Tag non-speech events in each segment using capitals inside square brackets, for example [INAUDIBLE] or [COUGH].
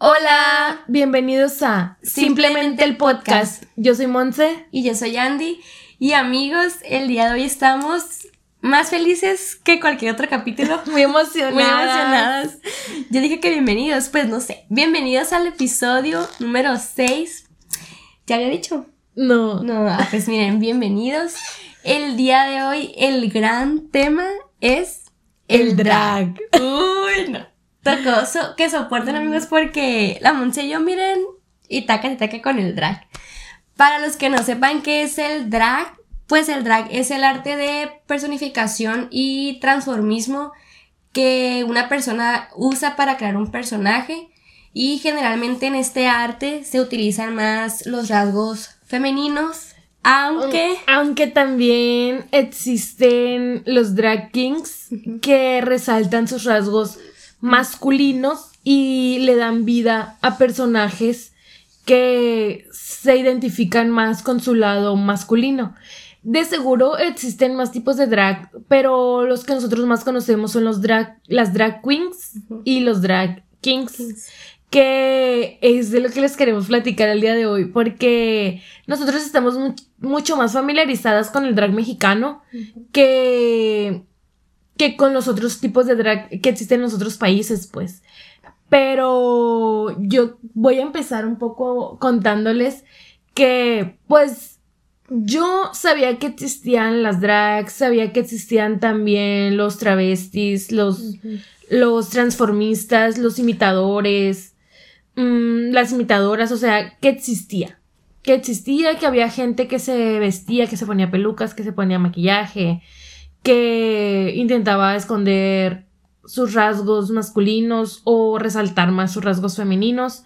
Hola, bienvenidos a Simplemente el podcast. Yo soy Monse. Y yo soy Andy. Y amigos, el día de hoy estamos más felices que cualquier otro capítulo. [LAUGHS] Muy emocionadas. Muy emocionadas. Yo dije que bienvenidos, pues no sé. Bienvenidos al episodio número 6. ¿Ya había dicho? No. No, ah, pues miren, bienvenidos. El día de hoy, el gran tema es el drag. Uy, no. Tocó que soporten amigos porque la Monse y yo miren y taca y taca con el drag. Para los que no sepan qué es el drag, pues el drag es el arte de personificación y transformismo que una persona usa para crear un personaje. Y generalmente en este arte se utilizan más los rasgos femeninos, aunque... Aunque también existen los drag kings que resaltan sus rasgos masculinos y le dan vida a personajes que se identifican más con su lado masculino. De seguro existen más tipos de drag, pero los que nosotros más conocemos son los drag, las drag queens y los drag kings, que es de lo que les queremos platicar el día de hoy, porque nosotros estamos mucho más familiarizadas con el drag mexicano que que con los otros tipos de drag que existen en los otros países, pues. Pero yo voy a empezar un poco contándoles que, pues, yo sabía que existían las drags, sabía que existían también los travestis, los, los transformistas, los imitadores, mm, las imitadoras, o sea, que existía. Que existía, que había gente que se vestía, que se ponía pelucas, que se ponía maquillaje, que intentaba esconder sus rasgos masculinos o resaltar más sus rasgos femeninos.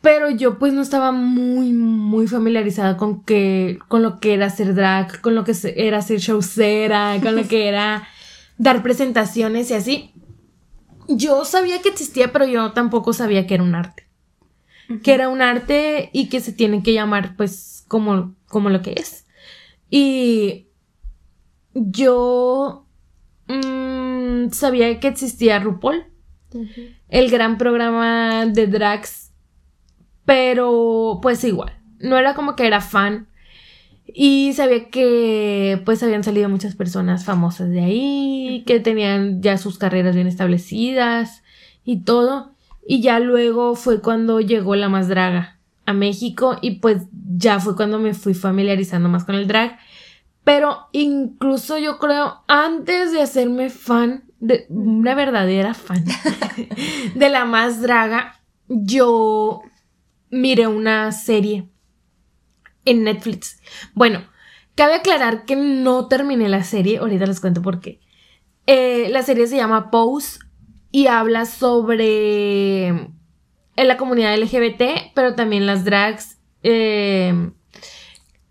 Pero yo pues no estaba muy, muy familiarizada con que, con lo que era ser drag, con lo que era ser showcera, con lo que era dar presentaciones y así. Yo sabía que existía, pero yo tampoco sabía que era un arte. Que era un arte y que se tiene que llamar pues como, como lo que es. Y yo mm, sabía que existía RuPaul, el gran programa de drags, pero pues igual, no era como que era fan. Y sabía que pues habían salido muchas personas famosas de ahí, que tenían ya sus carreras bien establecidas y todo. Y ya luego fue cuando llegó la más draga a México y pues ya fue cuando me fui familiarizando más con el drag. Pero incluso yo creo, antes de hacerme fan, de una verdadera fan [LAUGHS] de la más draga, yo miré una serie en Netflix. Bueno, cabe aclarar que no terminé la serie, ahorita les cuento por qué. Eh, la serie se llama Pose y habla sobre en la comunidad LGBT, pero también las drags. Eh,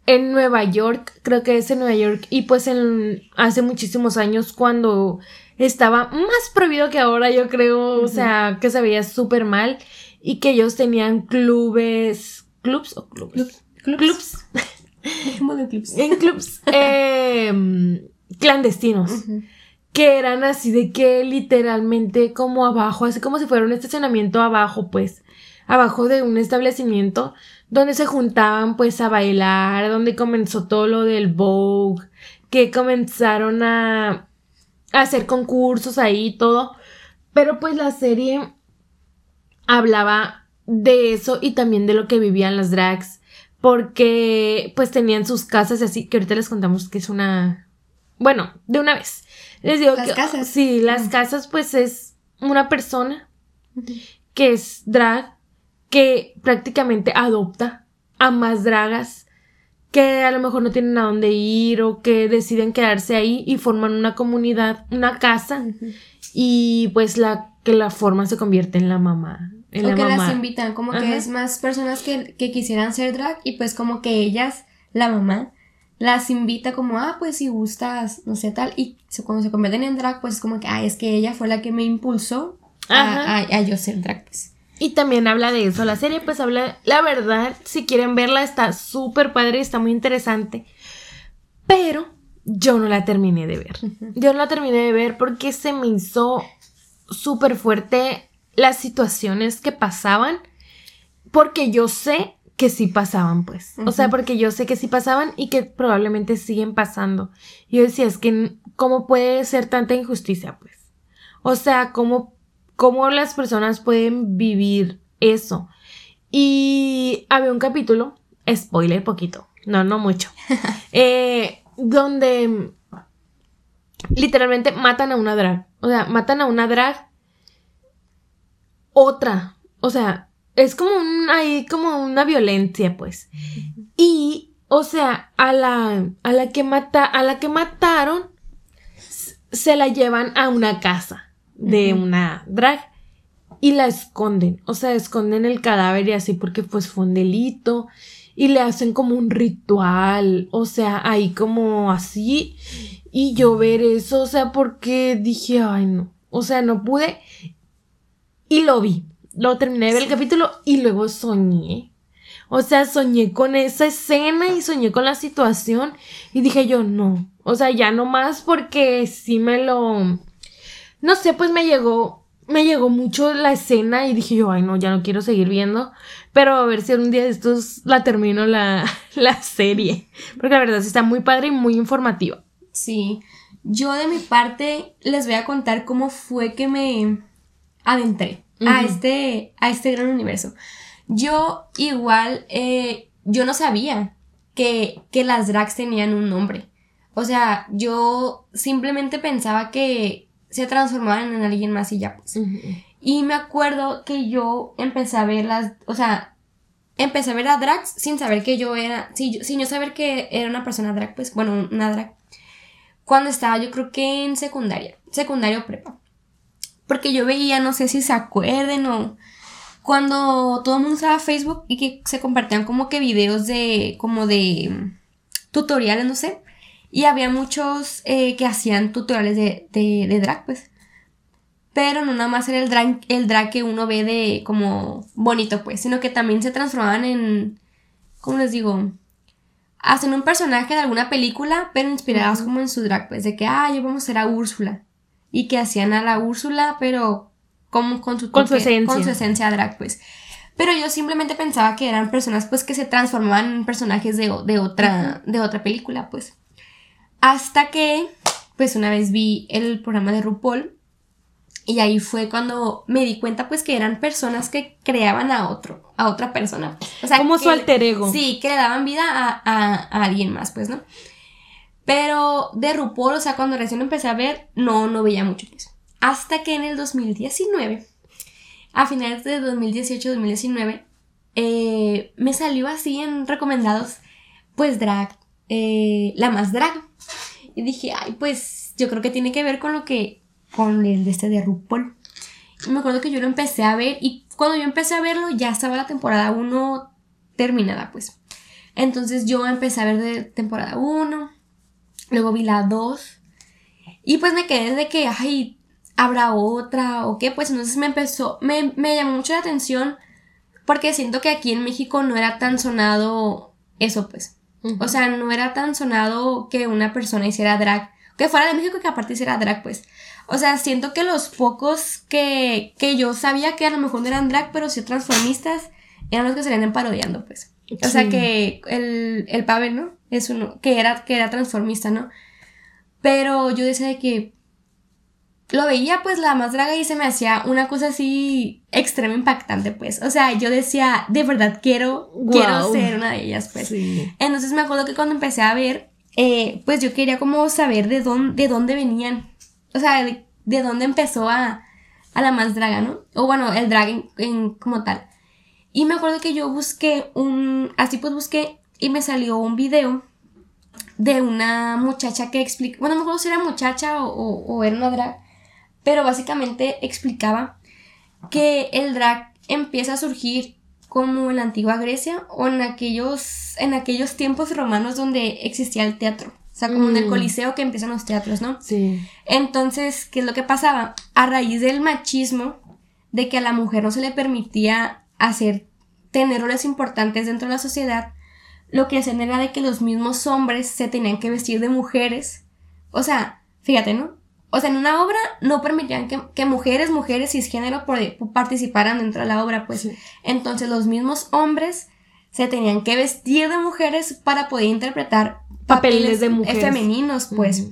en Nueva York, creo que es en Nueva York, y pues en hace muchísimos años cuando estaba más prohibido que ahora, yo creo, o sea, que se veía súper mal y que ellos tenían clubes, clubs o clubs, clubs, clubs, en clubs [LAUGHS] em, clandestinos. Que eran así de que literalmente como abajo, así como si fuera un estacionamiento abajo, pues, abajo de un establecimiento donde se juntaban pues a bailar, donde comenzó todo lo del Vogue, que comenzaron a, hacer concursos ahí y todo. Pero pues la serie hablaba de eso y también de lo que vivían las drags, porque pues tenían sus casas y así, que ahorita les contamos que es una... Bueno, de una vez. Les digo las casas. Sí, las casas pues es una persona que es drag que prácticamente adopta a más dragas que a lo mejor no tienen a dónde ir o que deciden quedarse ahí y forman una comunidad, una casa y pues la que la forma se convierte en la mamá. En o que las invitan, como que es más personas que, que quisieran ser drag y pues como que ellas, la mamá, las invita como, ah, pues si gustas, no sé tal, y cuando se convierten en drag, pues es como que, ah, es que ella fue la que me impulsó a, a, yo ser drag, pues. Y también habla de eso. La serie, pues habla, la verdad, si quieren verla, está súper padre, está muy interesante. Pero yo no la terminé de ver. Yo no la terminé de ver porque se me hizo súper fuerte las situaciones que pasaban porque yo sé que sí pasaban, pues. O sea, porque yo sé que sí pasaban y que probablemente siguen pasando. Yo decía, es que, ¿cómo puede ser tanta injusticia, pues? O sea, ¿cómo, cómo las personas pueden vivir eso? Y había un capítulo, spoiler poquito, no, no mucho, [LAUGHS] eh, donde literalmente matan a una drag. O sea, matan a una drag. Otra. O sea, es como un, ahí como una violencia, pues. Y, o sea, a la, a la que mata, a la que mataron, se la llevan a una casa de una drag y la esconden. O sea, esconden el cadáver y así porque pues fue un delito y le hacen como un ritual. O sea, ahí como así. Y yo ver eso, o sea, porque dije, ay no. O sea, no pude. Y lo vi. Lo terminé de ver el capítulo y luego soñé. O sea, soñé con esa escena y soñé con la situación. Y dije yo, no. O sea, ya no más porque sí me lo. No sé, pues me llegó. Me llegó mucho la escena y dije yo, ay no, ya no quiero seguir viendo. Pero a ver si un día de estos la termino la, [LAUGHS] la serie. Porque la verdad sí está muy padre y muy informativa. Sí, yo de mi parte les voy a contar cómo fue que me adentré a, este, a este gran universo. Yo igual, eh, yo no sabía que, que las drags tenían un nombre. O sea, yo simplemente pensaba que se transformaban en alguien más y ya pues. Y me acuerdo que yo empecé a ver las, o sea, empecé a ver a drags sin saber que yo era, sin, sin yo saber que era una persona drag, pues, bueno, una drag cuando estaba yo creo que en secundaria, secundaria o prepa. Porque yo veía, no sé si se acuerden o cuando todo el mundo usaba Facebook y que se compartían como que videos de, como de mm, tutoriales, no sé. Y había muchos eh, que hacían tutoriales de, de, drag, pues. Pero no nada más era el drag, el drag que uno ve de como bonito, pues, sino que también se transformaban en, ¿cómo les digo? hacen un personaje de alguna película, pero inspirados como en su drag, pues de que, ah, yo vamos a ser a Úrsula. Y que hacían a la Úrsula, pero como con su, con su esencia. Con su esencia drag, pues. Pero yo simplemente pensaba que eran personas, pues, que se transformaban en personajes de, de otra, de otra película, pues. Hasta que, pues, una vez vi el programa de RuPaul y ahí fue cuando me di cuenta pues que eran personas que creaban a otro, a otra persona. O sea, como su alter ego. Sí, que le daban vida a, alguien más, pues, ¿no? Pero de RuPaul, o sea, cuando recién empecé a ver, no, no veía mucho pues. Hasta que en el 2019, a finales de 2018-2019, eh, me salió así en recomendados, pues drag, eh, la más drag. Y dije, ay, pues yo creo que tiene que ver con lo que con el de este de RuPaul. Y me acuerdo que yo lo empecé a ver y cuando yo empecé a verlo ya estaba la temporada 1 terminada, pues. Entonces yo empecé a ver de temporada 1, luego vi la 2 y pues me quedé de que, ay, habrá otra o qué, pues entonces me empezó, me, me llamó mucho la atención porque siento que aquí en México no era tan sonado eso, pues. O sea, no era tan sonado que una persona hiciera drag, que fuera de México que aparte hiciera drag, pues. O sea, siento que los pocos que, que yo sabía que a lo mejor no eran drag, pero sí transformistas, eran los que se venían parodiando, pues. O sea que el, el Pavel, ¿no? Es uno, que era, que era transformista, ¿no? Pero yo decía de que lo veía pues la más draga y se me hacía una cosa así extrema impactante pues. O sea, yo decía, de verdad quiero, quiero ser una de ellas pues. Entonces me acuerdo que cuando empecé a ver, eh, pues yo quería como saber de dónde, de dónde venían o sea, de, dónde empezó a, a, la más draga, ¿no? O bueno, el drag en, como tal. Y me acuerdo que yo busqué un, así pues busqué y me salió un video de una muchacha que explica, bueno, no me acuerdo si era muchacha o, o, era una drag, pero básicamente explicaba que el drag empieza a surgir como en la antigua Grecia o en aquellos, en aquellos tiempos romanos donde existía el teatro. O sea, como en el mm. Coliseo que empiezan los teatros, ¿no? Sí. Entonces, ¿qué es lo que pasaba? A raíz del machismo, de que a la mujer no se le permitía hacer, tener roles importantes dentro de la sociedad, lo que hacían era de que los mismos hombres se tenían que vestir de mujeres. O sea, fíjate, ¿no? O sea, en una obra no permitían que, mujeres, mujeres cisgénero participaran dentro de la obra, pues. Entonces los mismos hombres se tenían que vestir de mujeres para poder interpretar papeles, de mujeres femeninos, pues.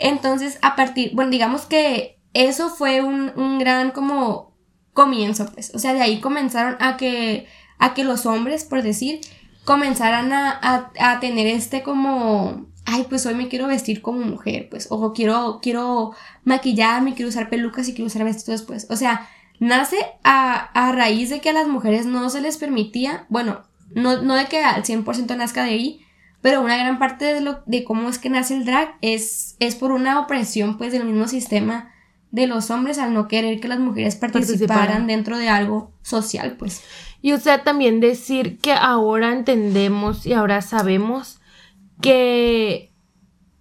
Entonces, a partir, bueno, digamos que eso fue un, un, gran como comienzo, pues. O sea, de ahí comenzaron a que, a que los hombres, por decir, comenzaran a, a, a tener este como ay, pues hoy me quiero vestir como mujer, pues, o quiero, quiero maquillarme, quiero usar pelucas y quiero usar vestidos, pues, o sea, nace a, a raíz de que a las mujeres no se les permitía, bueno, no, no de que al 100% nazca de ahí, pero una gran parte de, lo, de cómo es que nace el drag es, es por una opresión, pues, del mismo sistema de los hombres al no querer que las mujeres participaran dentro de algo social, pues. Y o sea, también decir que ahora entendemos y ahora sabemos que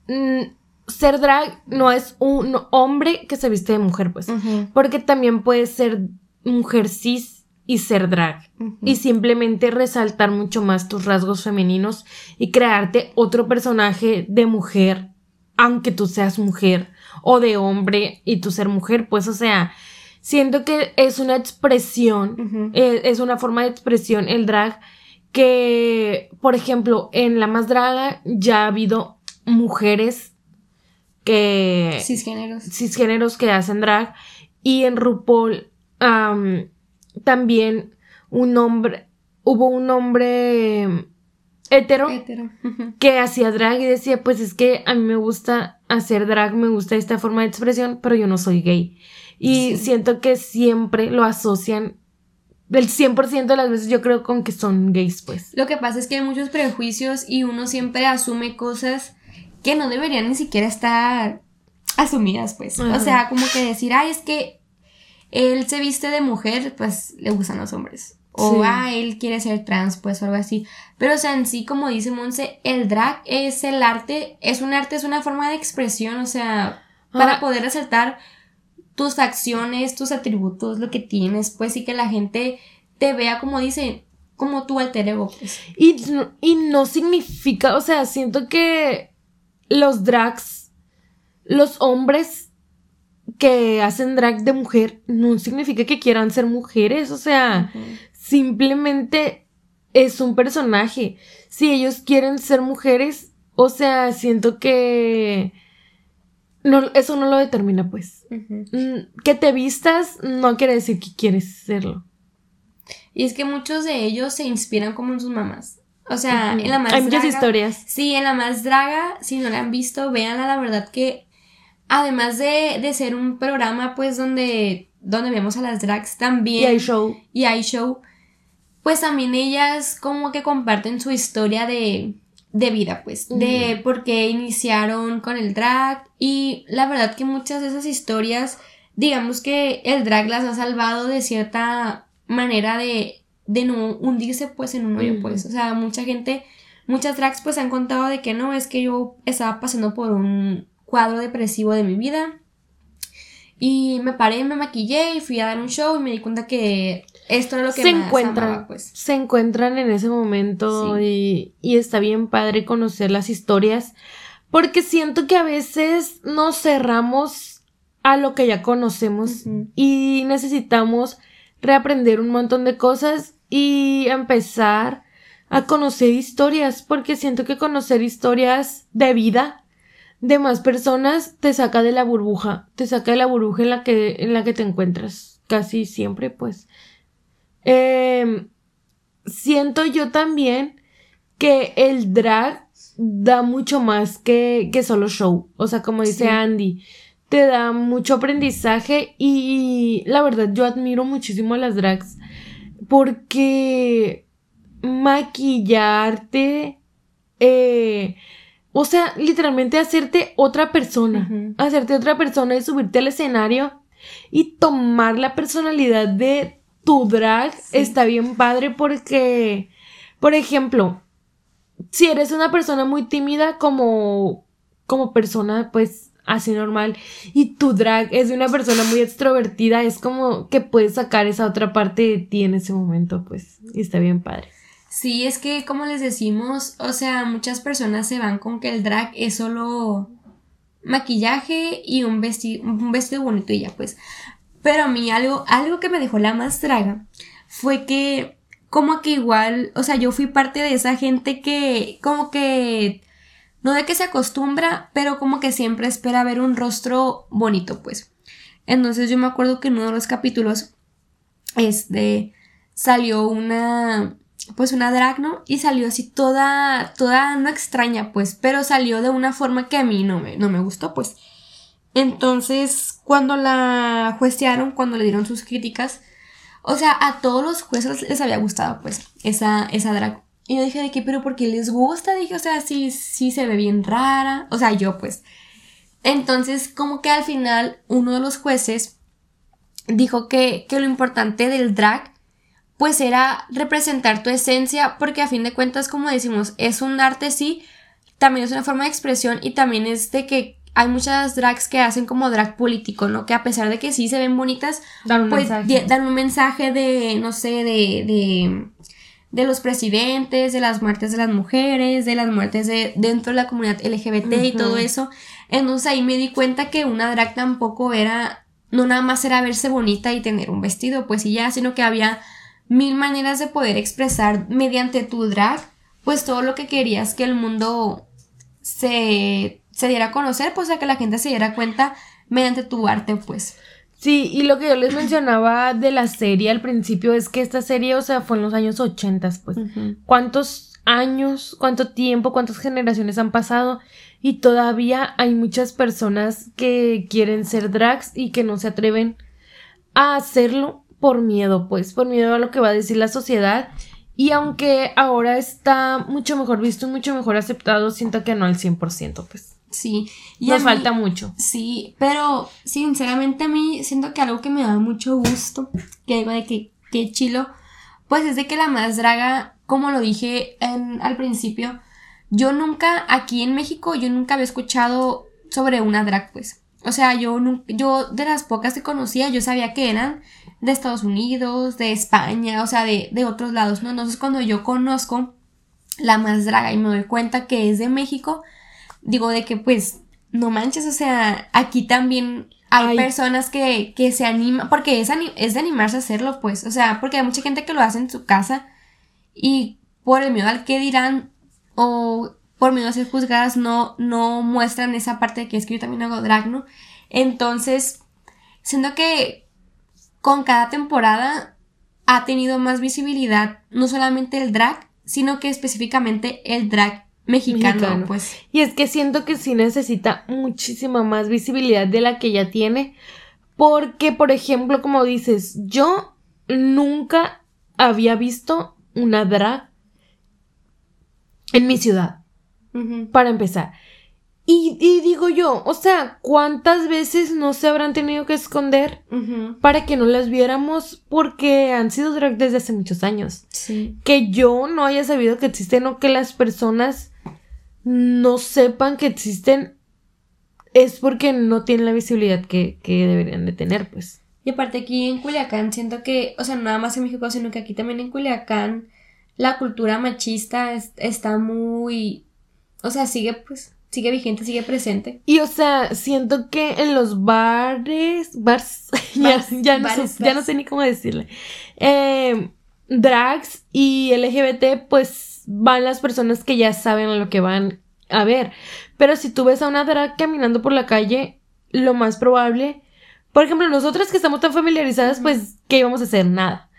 mm, ser drag no es un hombre que se viste de mujer, pues. Porque también puede ser mujer cis y ser drag. Y simplemente resaltar mucho más tus rasgos femeninos y crearte otro personaje de mujer, aunque tú seas mujer, o de hombre y tú ser mujer, pues, o sea, siento que es una expresión, eh, es una forma de expresión el drag que, por ejemplo, en La Más Draga ya ha habido mujeres que... Cisgéneros. Cisgéneros que hacen drag. Y en RuPaul también un hombre, hubo un hombre hetero, que hacía drag y decía, pues es que a mí me gusta hacer drag, me gusta esta forma de expresión, pero yo no soy gay. Y siento que siempre lo asocian del 100% de las veces yo creo con que son gays, pues. Lo que pasa es que hay muchos prejuicios y uno siempre asume cosas que no deberían ni siquiera estar asumidas, pues. O sea, como que decir, ay, es que él se viste de mujer, pues le gustan los hombres. O, ah, él quiere ser trans, pues, o algo así. Pero, o sea, en sí, como dice Monse, el drag es el arte, es un arte, es una forma de expresión, o sea, para poder resaltar tus acciones, tus atributos, lo que tienes, pues, y que la gente te vea como dice, como tu alter ego, pues. Y, y no significa, o sea, siento que los drags, los hombres que hacen drag de mujer, no significa que quieran ser mujeres, o sea, simplemente es un personaje. Si ellos quieren ser mujeres, o sea, siento que no, eso no lo determina, pues. Mm, que te vistas no quiere decir que quieres serlo. Y es que muchos de ellos se inspiran como en sus mamás. O sea, en la más Hay muchas historias. Sí, en la más draga, si no la han visto, véanla, la verdad que además de, de ser un programa, pues, donde, donde vemos a las drags también. Y hay show. Y hay show. Pues también ellas como que comparten su historia de, de vida, pues, de por qué iniciaron con el drag. Y la verdad que muchas de esas historias, digamos que el drag las ha salvado de cierta manera de, de no hundirse pues en un hoyo, pues, o sea, mucha gente, muchas drags pues han contado de que no, es que yo estaba pasando por un cuadro depresivo de mi vida y me paré, me maquillé y fui a dar un show y me di cuenta que esto es lo que se encuentran, pues. Se encuentran en ese momento y, y está bien padre conocer las historias porque siento que a veces nos cerramos a lo que ya conocemos y necesitamos reaprender un montón de cosas y empezar a conocer historias porque siento que conocer historias de vida de más personas te saca de la burbuja, te saca de la burbuja en la que, en la que te encuentras casi siempre, pues. Em, siento yo también que el drag da mucho más que, que solo show. O sea, como dice Andy, te da mucho aprendizaje y la verdad yo admiro muchísimo a las drags porque maquillarte, eh, o sea, literalmente hacerte otra persona, hacerte otra persona y subirte al escenario y tomar la personalidad de tu drag está bien padre porque, por ejemplo, si eres una persona muy tímida como, como persona, pues así normal, y tu drag es de una persona muy extrovertida, es como que puedes sacar esa otra parte de ti en ese momento, pues, y está bien padre. Sí, es que como les decimos, o sea, muchas personas se van con que el drag es solo maquillaje y un vestido, un vestido bonito y ya pues. Pero a mí algo, algo que me dejó la más traga fue que como que igual, o sea, yo fui parte de esa gente que como que no de que se acostumbra, pero como que siempre espera ver un rostro bonito, pues. Entonces yo me acuerdo que en uno de los capítulos, este, salió una, pues una drag, ¿no? Y salió así toda, toda, no extraña, pues, pero salió de una forma que a mí no me, no me gustó, pues. Entonces, cuando la juecearon, cuando le dieron sus críticas, o sea, a todos los jueces les había gustado, pues, esa, esa drag. Y yo dije de qué, pero porque les gusta, dije, o sea, sí, sí se ve bien rara. O sea, yo pues. Entonces, como que al final, uno de los jueces dijo que, que lo importante del drag, pues era representar tu esencia, porque a fin de cuentas, como decimos, es un arte, sí, también es una forma de expresión y también es de que hay muchas drags que hacen como drag político, ¿no? Que a pesar de que sí se ven bonitas, Dan un pues mensaje. dan un mensaje de, no sé, de, de, de los presidentes, de las muertes de las mujeres, de las muertes de, dentro de la comunidad LGBT y todo eso. Entonces ahí me di cuenta que una drag tampoco era, no nada más era verse bonita y tener un vestido, pues y ya, sino que había mil maneras de poder expresar mediante tu drag, pues todo lo que querías que el mundo se, se diera a conocer, pues a que la gente se diera cuenta mediante tu arte, pues. Sí, y lo que yo les mencionaba de la serie al principio es que esta serie, o sea, fue en los años 80, pues. ¿Cuántos años, cuánto tiempo, cuántas generaciones han pasado? Y todavía hay muchas personas que quieren ser drags y que no se atreven a hacerlo por miedo, pues, por miedo a lo que va a decir la sociedad. Y aunque ahora está mucho mejor visto y mucho mejor aceptado, siento que no al 100%, pues. Sí. Y Nos mí- falta mucho. Sí, pero sinceramente a mí siento que algo que me da mucho gusto, que digo de que, que chilo, pues es de que la más draga, como lo dije en- al principio, yo nunca, aquí en México, yo nunca había escuchado sobre una drag, pues. O sea, yo, yo de las pocas que conocía, yo sabía que eran de Estados Unidos, de España, o sea, de, de otros lados, ¿no? Entonces cuando yo conozco la más draga y me doy cuenta que es de México, digo de que pues no manches, o sea, aquí también hay Ay. personas que, que se animan, porque es, es de animarse a hacerlo, pues, o sea, porque hay mucha gente que lo hace en su casa y por el miedo al que dirán o por miedo a ser juzgadas no, no muestran esa parte de que es que yo también hago drag, ¿no? Entonces, siento que con cada temporada ha tenido más visibilidad no solamente el drag, sino que específicamente el drag mexicano, Mexicano. pues. Y es que siento que sí necesita muchísima más visibilidad de la que ya tiene. Porque, por ejemplo, como dices, yo nunca había visto una drag en mi ciudad, para empezar. Y, y digo yo, o sea, ¿cuántas veces no se habrán tenido que esconder para que no las viéramos? Porque han sido drag desde hace muchos años Sí. que yo no haya sabido que existen o que las personas no sepan que existen es porque no tienen la visibilidad que, que deberían de tener, pues. Y aparte aquí en Culiacán siento que, o sea, nada más en México, sino que aquí también en Culiacán la cultura machista es- está muy, o sea, sigue pues, sigue vigente, sigue presente. Y o sea, siento que en los bares, bars, [LAUGHS] ya, Bars, ya no, bares, sé, ya no sé ni cómo decirle, eh, drags y LGBT, pues van las personas que ya saben a lo que van a ver. Pero si tú ves a una drag caminando por la calle, lo más probable, por ejemplo, nosotras que estamos tan familiarizadas, pues, ¿qué íbamos a hacer? Nada.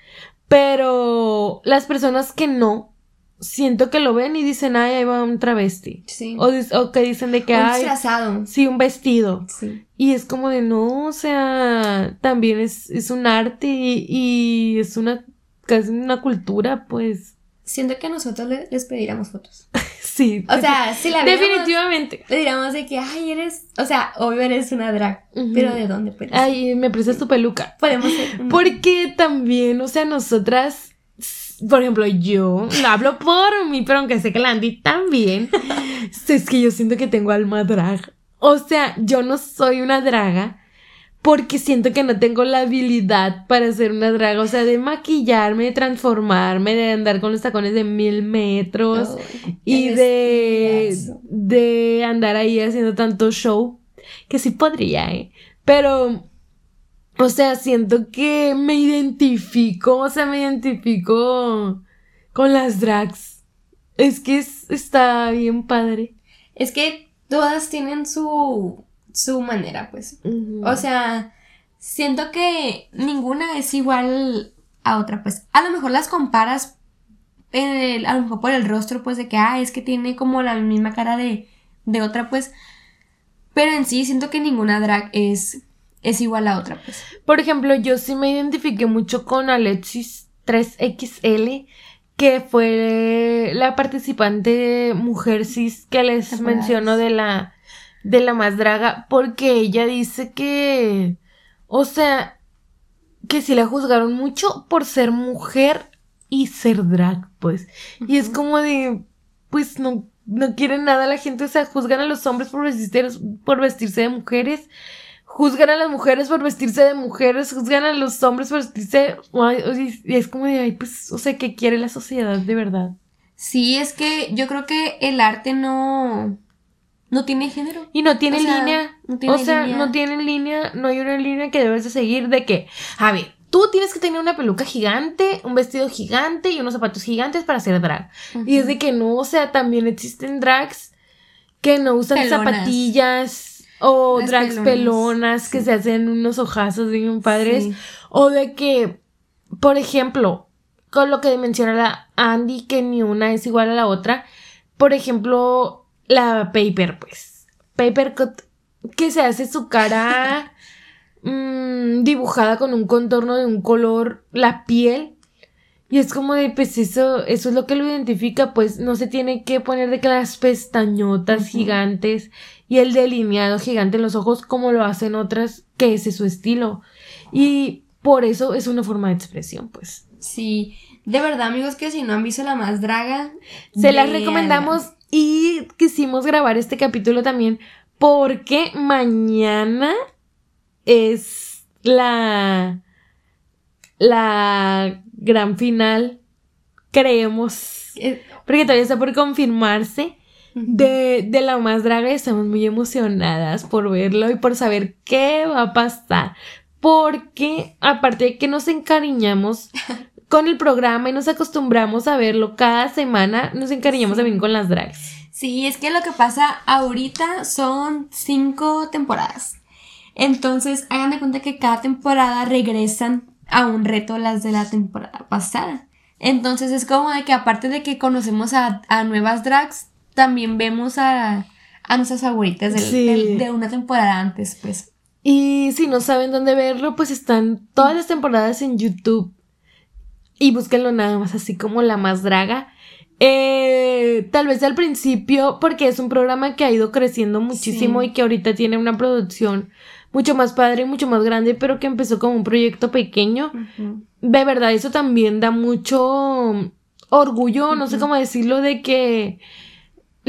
Pero las personas que no, siento que lo ven y dicen, ay, ahí va un travesti. Sí. O, que dicen de que un hay. disfrazado. Sí, un vestido. Sí. Y es como de no, o sea, también es, es un arte y, y es una casi una cultura, pues. Siento que nosotros le- les pediríamos fotos. [LAUGHS] Sí. O sea, si la viéramos, definitivamente. le diríamos de que, ay, eres, o sea, obvio eres una drag, pero ¿de dónde puedes? Ay, me prestas tu peluca. Podemos ser [LAUGHS] un- Porque también, o sea, nosotras, por ejemplo, yo no hablo por mí, pero aunque sé que la Andy también, es que yo siento que tengo alma drag. O sea, yo no soy una draga porque siento que no tengo la habilidad para ser una draga. O sea, de maquillarme, de transformarme, de andar con los tacones de mil metros y de, de andar ahí haciendo tanto show. que sí podría, ¿eh? Pero, o sea, siento que me identifico, o sea, me identifico con las drags. Es que está bien padre. Es que todas tienen su, su manera, pues. O sea, siento que ninguna es igual a otra, pues. A lo mejor las comparas, a lo mejor por el rostro, pues, de que, ah, es que tiene como la misma cara de, de otra, pues. Pero en sí siento que ninguna drag es, es igual a otra, pues. Por ejemplo, yo sí me identifiqué mucho con Alexis 3XL, que fue la participante mujer cis que les menciono de la, de la más draga, porque ella dice que, o sea, que sí la juzgaron mucho por ser mujer y ser drag, pues. Y es como de, pues no, no quieren nada la gente, o sea, juzgan a los hombres por vestirse, por vestirse de mujeres, juzgan a las mujeres por vestirse de mujeres, juzgan a los hombres por vestirse, y es como de, ay, pues, o sea, ¿qué quiere la sociedad de verdad? Sí, es que yo creo que el arte no, no tiene género. Y no tiene línea. o sea, no tiene línea, no hay una línea que debes de seguir de que, a ver, tú tienes que tener una peluca gigante, un vestido gigante y unos zapatos gigantes para hacer drag. Y es de que no, o sea, también existen drags que no usan zapatillas o drags pelonas que se hacen unos ojazos bien padres. O de que, por ejemplo, con lo que menciona la Andy, que ni una es igual a la otra. Por ejemplo, la Paper, pues. Paper Cut, que se hace su cara [LAUGHS] Mm, dibujada con un contorno de un color, la piel. Y es como de, pues eso, eso es lo que lo identifica, pues no se tiene que poner de que las pestañotas gigantes y el delineado gigante en los ojos como lo hacen otras, que ese es su estilo. Y por eso es una forma de expresión, pues. Sí, de verdad amigos que si no han visto la más draga, se las recomendamos y quisimos grabar este capítulo también porque mañana es la, la gran final, creemos, eh, porque todavía está por confirmarse. De, de, la más draga y estamos muy emocionadas por verlo y por saber qué va a pasar. Porque aparte de que nos encariñamos [LAUGHS] con el programa y nos acostumbramos a verlo cada semana, nos encariñamos también con las drags. Sí, es que lo que pasa ahorita son cinco temporadas. Entonces, hagan de cuenta que cada temporada regresan a un reto las de la temporada pasada. Entonces es como de que aparte de que conocemos a, nuevas drags, también vemos a, a nuestras favoritas de, una temporada antes, pues. Y si no saben dónde verlo, pues están todas las temporadas en YouTube. Y búsquenlo nada más así como la más draga. Eh, tal vez al principio, porque es un programa que ha ido creciendo muchísimo y que ahorita tiene una producción mucho más padre, mucho más grande, pero que empezó como un proyecto pequeño. De verdad, eso también da mucho orgullo, no sé cómo decirlo, de que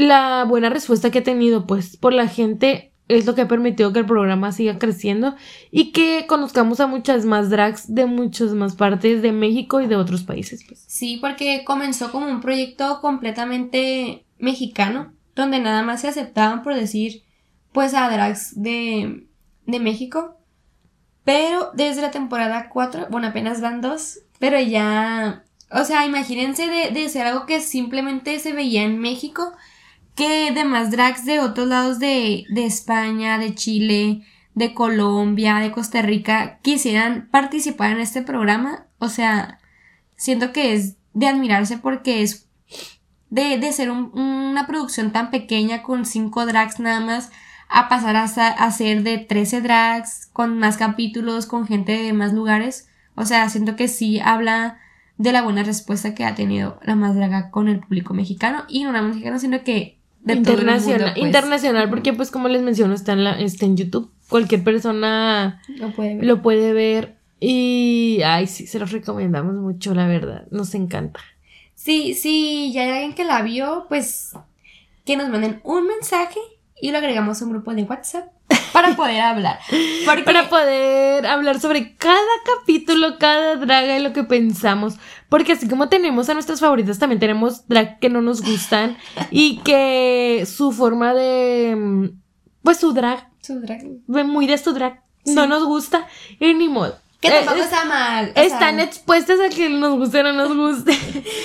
la buena respuesta que ha tenido, pues, por la gente es lo que ha permitido que el programa siga creciendo y que conozcamos a muchas más drags de muchas más partes de México y de otros países. Pues. Sí, porque comenzó como un proyecto completamente mexicano, donde nada más se aceptaban por decir, pues, a drags de de México. Pero desde la temporada 4, bueno, apenas van dos, pero ya, o sea, imagínense de, ser algo que simplemente se veía en México, que demás drags de otros lados de, de España, de Chile, de Colombia, de Costa Rica, quisieran participar en este programa. O sea, siento que es de admirarse porque es de, de ser una producción tan pequeña con cinco drags nada más a pasar a, hacer de 13 drags con más capítulos, con gente de más lugares. O sea, siento que sí habla de la buena respuesta que ha tenido la más con el público mexicano y no nada más mexicano, sino que de internacional, mundo, pues. internacional, porque pues como les menciono está en la, está en YouTube, cualquier persona lo puede ver. Lo puede ver y ay sí, se los recomendamos mucho, la verdad, nos encanta. Sí, sí, ya hay alguien que la vio, pues que nos manden un mensaje y lo agregamos a un grupo de WhatsApp para poder hablar. Para poder hablar sobre cada capítulo, cada draga y lo que pensamos. Porque así como tenemos a nuestras favoritas, también tenemos drag que no nos gustan y que su forma de... Pues su drag Su drag. Muy de su drag. No nos gusta. Y ni modo. Que Eh, tampoco es- está mal. o Están sea, expuestas a que nos guste o no nos guste.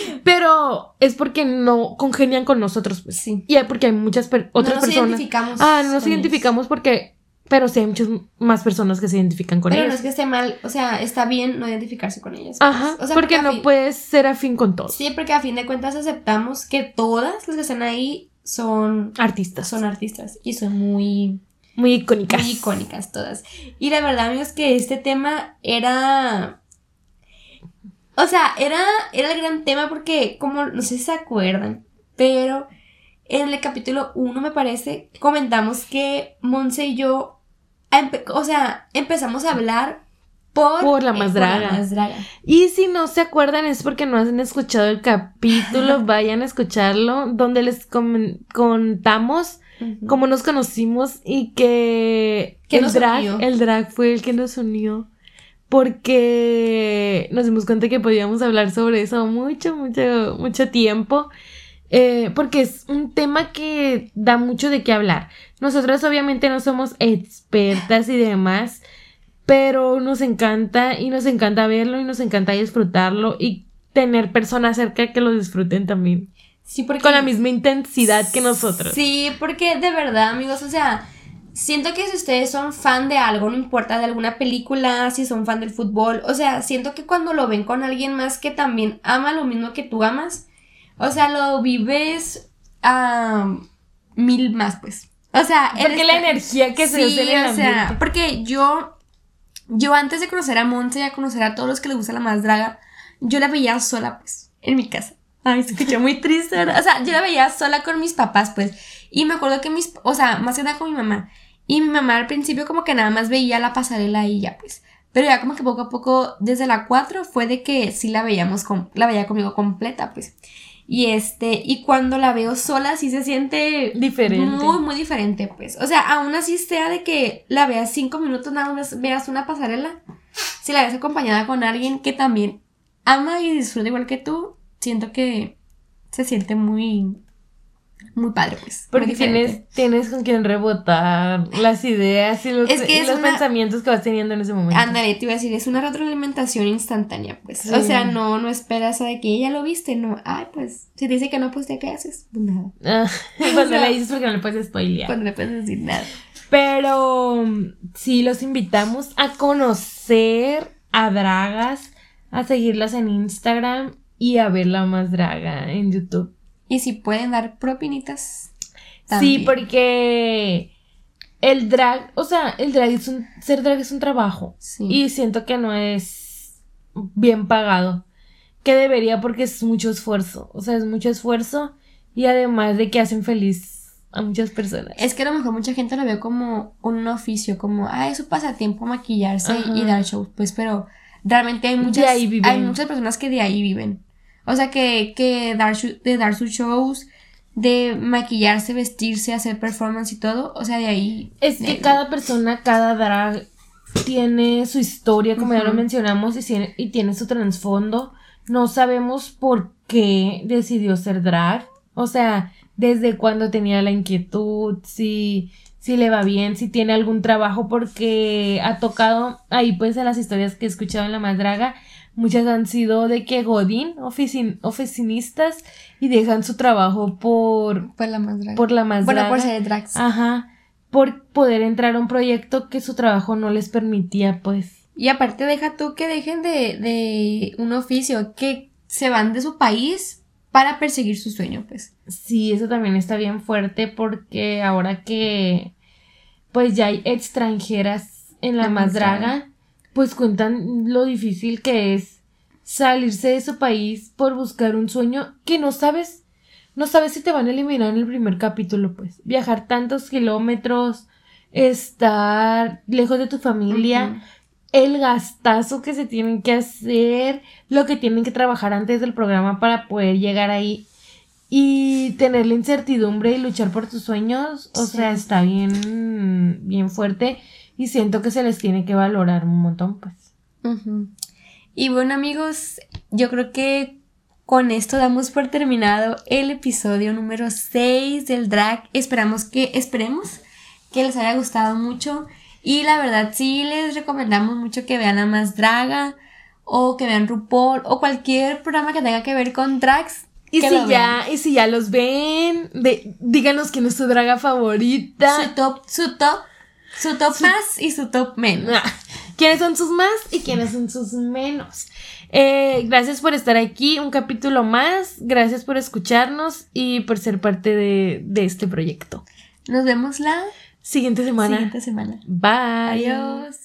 [LAUGHS] Pero es porque no congenian con nosotros, pues. Sí. Y hay- porque hay muchas per- otras no nos personas. identificamos. Ah, no nos identificamos porque. Pero sí hay muchas más personas que se identifican con Pero no ellas. es que esté mal, o sea, está bien no identificarse con ellas. pues. Ajá. O sea, porque no fin- puedes ser afín con todos. Sí, porque a fin de cuentas aceptamos que todas las que están ahí son, Artistas. son artistas y son muy, muy icónicas. muy icónicas todas. Y la verdad, amigos, que este tema era... O sea, era, era el gran tema porque, como, no sé si se acuerdan, pero en el capítulo 1, me parece, comentamos que Monse y yo, o sea, empezamos a hablar por, Por la más eh, draga. más draga. Y si no se acuerdan es porque no han escuchado el capítulo, [LAUGHS] vayan a escucharlo, donde les contamos cómo nos conocimos y que el drag, unió. el drag fue el que nos unió. Porque nos dimos cuenta que podíamos hablar sobre eso mucho, mucho, mucho tiempo. Eh, porque es un tema que da mucho de qué hablar. Nosotras obviamente no somos expertas y demás, pero nos encanta y nos encanta verlo y nos encanta disfrutarlo y tener personas cerca que lo disfruten también. Sí, porque... Con la misma intensidad que nosotros. Sí, porque de verdad, amigos, o sea, siento que si ustedes son fan de algo, no importa de alguna película, si son fan del fútbol, o sea, siento que cuando lo ven con alguien más que también ama lo mismo que tú amas, o sea, lo vives a mil más, pues. O sea, Porque la energía que se sí, en el o sea, porque yo, yo antes de conocer a Monse y a conocer a todos los que les gusta la más draga, yo la veía sola, pues, en mi casa. Ay, se escuchó muy triste, ¿verdad? O sea, yo la veía sola con mis papás, pues. Y me acuerdo que mis, o sea, más que nada con mi mamá. Y mi mamá al principio como que nada más veía la pasarela y ya, pues. Pero ya como que poco a poco, desde la 4 fue de que sí la veíamos, con, la veía conmigo completa, pues. Y este, y cuando la veo sola sí se siente Diferente. muy, muy diferente, pues. O sea, aún así sea de que la veas cinco minutos, nada más veas una pasarela. Si la ves acompañada con alguien que también ama y disfruta igual que tú, siento que se siente muy, muy padre, pues. Porque tienes, tienes con quien rebotar las ideas y los, Es que y es los una- pensamientos que vas teniendo en ese momento. Ándale, te iba a decir, es una retroalimentación instantánea, pues. Sí. O sea, no, no esperas a de que ella lo viste, no. Ay, pues, si te dice que no, pues, ¿qué haces? Pues nada. Ah, [LAUGHS] cuando sea- le dices porque no le puedes spoilear. Cuando no puedes decir nada. Pero sí, los invitamos a conocer a Dragas, a seguirlas en Instagram y a ver la más draga en YouTube. Y si pueden dar propinitas. Sí, porque el drag, o sea, el drag es un, ser drag es un trabajo. Sí. Y siento que no es bien pagado. Que debería porque es mucho esfuerzo. O sea, es mucho esfuerzo. Y además de que hacen feliz a muchas personas. Es que a lo mejor mucha gente lo ve como un oficio, como, ah, es su pasatiempo maquillarse y dar shows, pues, pero realmente hay De muchas, ahí viven. hay muchas personas que de ahí viven. O sea, que, que dar, su- de dar sus shows, de maquillarse, vestirse, hacer performance y todo, o sea, de ahí. Es que cada persona, cada drag tiene su historia, como ya lo mencionamos, y tiene, y tiene su trasfondo. No sabemos por qué decidió ser drag. O sea, desde cuando tenía la inquietud, si, si le va bien, si tiene algún trabajo, porque ha tocado ahí pues en las historias que he escuchado en La Más Draga, muchas han sido de que Godín, oficin, oficinistas, y dejan su trabajo por, Por la más drag. por La Más bueno, Draga. por ser drags. Ajá, por poder entrar a un proyecto que su trabajo no les permitía, pues. Y aparte deja tú que dejen de, de un oficio, que se van de su país para perseguir su sueño, pues. Sí, eso también está bien fuerte porque ahora que pues ya hay extranjeras en la, La más draga. Pues cuentan lo difícil que es salirse de su país por buscar un sueño que no sabes, no sabes si te van a eliminar en el primer capítulo, pues. Viajar tantos kilómetros, estar lejos de tu familia. El gastazo que se tienen que hacer, lo que tienen que trabajar antes del programa para poder llegar ahí y tener la incertidumbre y luchar por tus sueños, o Sí. sea, está bien, bien fuerte y siento que se les tiene que valorar un montón, pues. Ujú. Y bueno amigos, yo creo que con esto damos por terminado el episodio número 6 del drag. Esperamos que, esperemos que les haya gustado mucho. Y la verdad, sí les recomendamos mucho que vean a Más Draga o que vean RuPaul o cualquier programa que tenga que ver con drags. Y si ya, vean. y si ya los ven, de- díganos quién es su draga favorita. Su top, su top, su top más y su top menos. Ah, ¿Quiénes son sus más y quiénes son sus menos? Eh, gracias por estar aquí, un capítulo más. Gracias por escucharnos y por ser parte de, de este proyecto. Nos vemos la Siguiente semana. siguiente semana. Bye. Adiós.